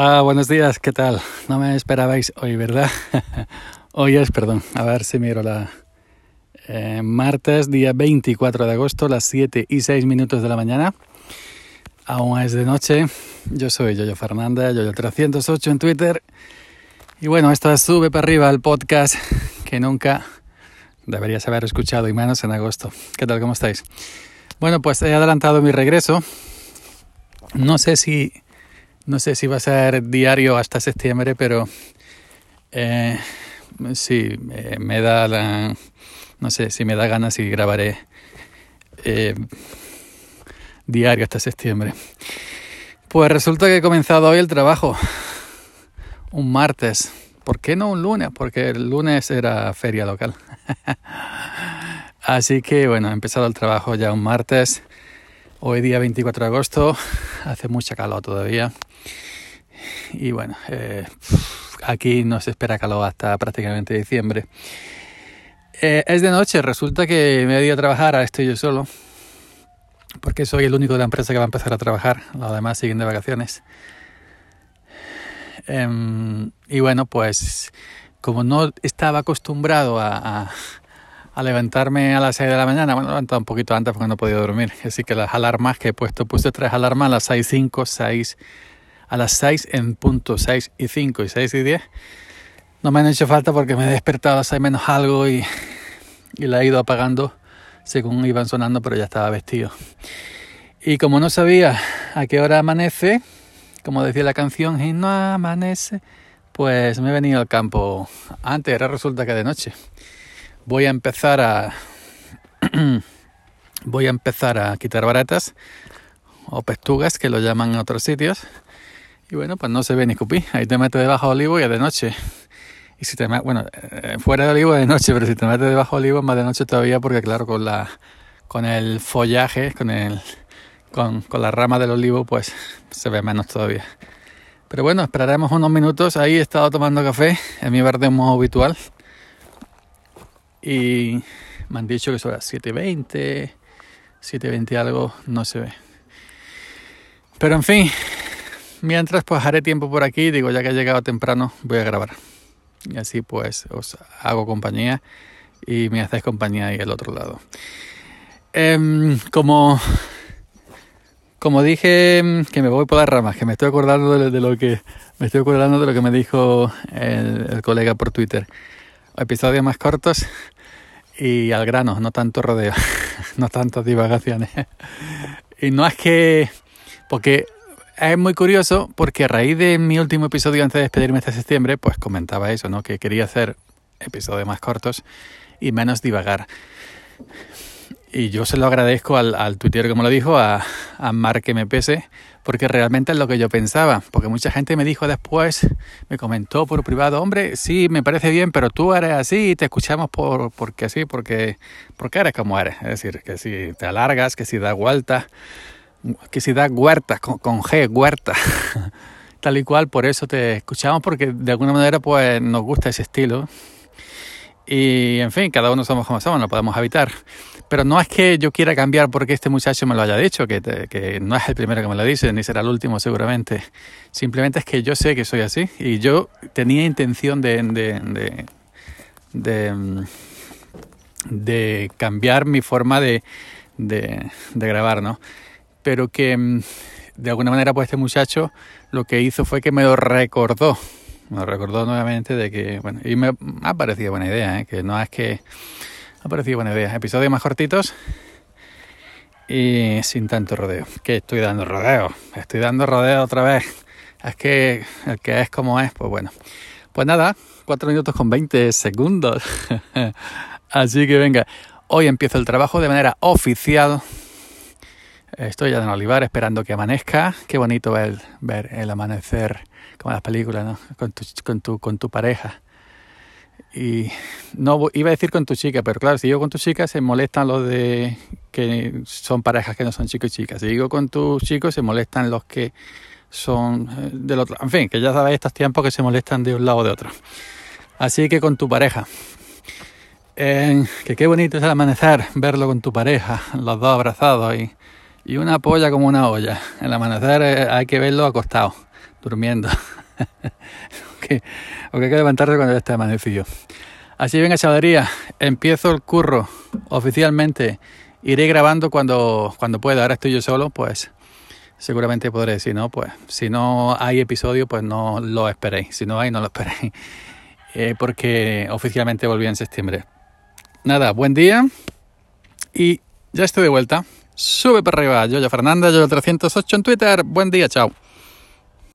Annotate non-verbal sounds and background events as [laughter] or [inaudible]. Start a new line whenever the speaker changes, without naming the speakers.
Ah, buenos días, ¿qué tal? No me esperabais hoy, ¿verdad? [laughs] hoy es, perdón, a ver si miro la... Eh, martes, día 24 de agosto, las 7 y 6 minutos de la mañana. Aún es de noche. Yo soy Yoyo Fernández, Yoyo308 en Twitter. Y bueno, esto Sube para arriba el podcast que nunca deberías haber escuchado, y menos en agosto. ¿Qué tal? ¿Cómo estáis? Bueno, pues he adelantado mi regreso. No sé si no sé si va a ser diario hasta septiembre, pero eh, sí, me da la, no sé si me da ganas y grabaré eh, diario hasta septiembre. Pues resulta que he comenzado hoy el trabajo, un martes. ¿Por qué no un lunes? Porque el lunes era feria local. [laughs] Así que bueno, he empezado el trabajo ya un martes. Hoy día 24 de agosto, hace mucha calor todavía. Y bueno, eh, aquí no se espera calor hasta prácticamente diciembre. Eh, es de noche, resulta que me he ido a trabajar, ahora estoy yo solo, porque soy el único de la empresa que va a empezar a trabajar, los demás siguen de vacaciones. Em, y bueno, pues como no estaba acostumbrado a, a, levantarme a las 6 de la mañana, bueno, levantado un poquito antes porque no he podido dormir, así que las alarmas que he puesto, puse tres alarmas a las 6, 5, 6 a las 6 en punto, 6 y 5 y 6 y 10. No me han hecho falta porque me he despertado a las 6 menos algo y, y la he ido apagando según iban sonando, pero ya estaba vestido. Y como no sabía a qué hora amanece, como decía la canción, y no amanece, pues me he venido al campo antes, ahora resulta que de noche. Voy a empezar a [clears throat] voy a empezar a quitar baratas o pestugas que lo llaman en otros sitios y bueno, pues no se ve ni cupí. Ahí te metes debajo de olivo y es de noche. Y si te bueno, eh, fuera de olivo es de noche, pero si te metes debajo de olivo es más de noche todavía porque claro, con la con el follaje, con el con, con la rama del olivo, pues se ve menos todavía. Pero bueno, esperaremos unos minutos. Ahí he estado tomando café en mi verde modo habitual. Y me han dicho que son las 7.20, 7.20 algo, no se ve. Pero en fin, mientras pues haré tiempo por aquí, digo ya que he llegado temprano voy a grabar. Y así pues os hago compañía y me hacéis compañía ahí al otro lado. Em, como, como dije em, que me voy por las ramas, que me estoy acordando de, lo que me estoy acordando de lo que me dijo el, colega por Twitter. Episodios más cortos y al grano, no tanto rodeo, [laughs] no tantas divagaciones. y no es que porque es muy curioso porque a raíz de mi último episodio antes de despedirme este septiembre, pues comentaba eso, ¿no? Que quería hacer episodios más cortos y menos divagar. Y yo se lo agradezco al, al tuitero que me lo dijo, a, a Mark pese porque realmente es lo que yo pensaba. Porque mucha gente me dijo después, me comentó por privado, hombre, sí, me parece bien, pero tú eres así y te escuchamos por, porque así, porque, porque eres como eres. Es decir, que si te alargas, que si das vueltas que si da huerta, con, G, huerta, [laughs] tal y cual, por eso te escuchamos, porque de alguna manera pues nos gusta ese estilo. Y en fin, cada uno somos como somos, no podemos evitar. Pero no es que yo quiera cambiar porque este muchacho me lo haya dicho, que, que no es el primero que me lo dice, ni será el último seguramente. Simplemente es que yo sé que soy así y yo tenía intención de, de, de, de cambiar mi forma de, de, grabar, ¿no? Pero que mm, de alguna manera pues este muchacho lo que hizo fue que me lo recordó, me lo recordó nuevamente de que, bueno, y me ha parecido buena idea, ¿eh? que no es que ha parecido buena idea, episodios más cortitos y sin tanto rodeo, que estoy dando rodeo, estoy dando rodeo otra vez, es que el que es como es, pues bueno, pues nada, 4 minutos con 20 segundos, [laughs] así que venga, hoy empiezo el trabajo de manera oficial Estoy ya en Olivar esperando que amanezca. Qué bonito ver, ver el amanecer como en las películas, ¿no? Con tu, con tu, con tu pareja. Y no iba a decir con tu chica, pero claro, si digo con tu chica se molestan los de que son parejas que no son chicos y chicas. Si digo con tus chicos se molestan los que son eh, del otro. En fin, que ya sabéis estos tiempos que se molestan de un lado o de otro. Así que con tu pareja. Eh, que qué bonito es el amanecer, verlo con tu pareja, los dos abrazados y y una polla como una olla. El amanecer eh, hay que verlo acostado. durmiendo. que, o que hay que levantarse cuando ya está amanecido. Así venga, chavalería, empiezo el curro oficialmente. Iré grabando cuando, cuando pueda. Ahora estoy yo solo, pues seguramente podré. decir no, pues si no hay episodio, pues no lo esperéis. Si no hay, no lo esperéis. [laughs] Eh, porque oficialmente volví en septiembre. Nada, buen día. Y ya estoy de vuelta. Sube para arriba, Yoyo Fernanda, Yoyo308 en Twitter. Buen día, chao.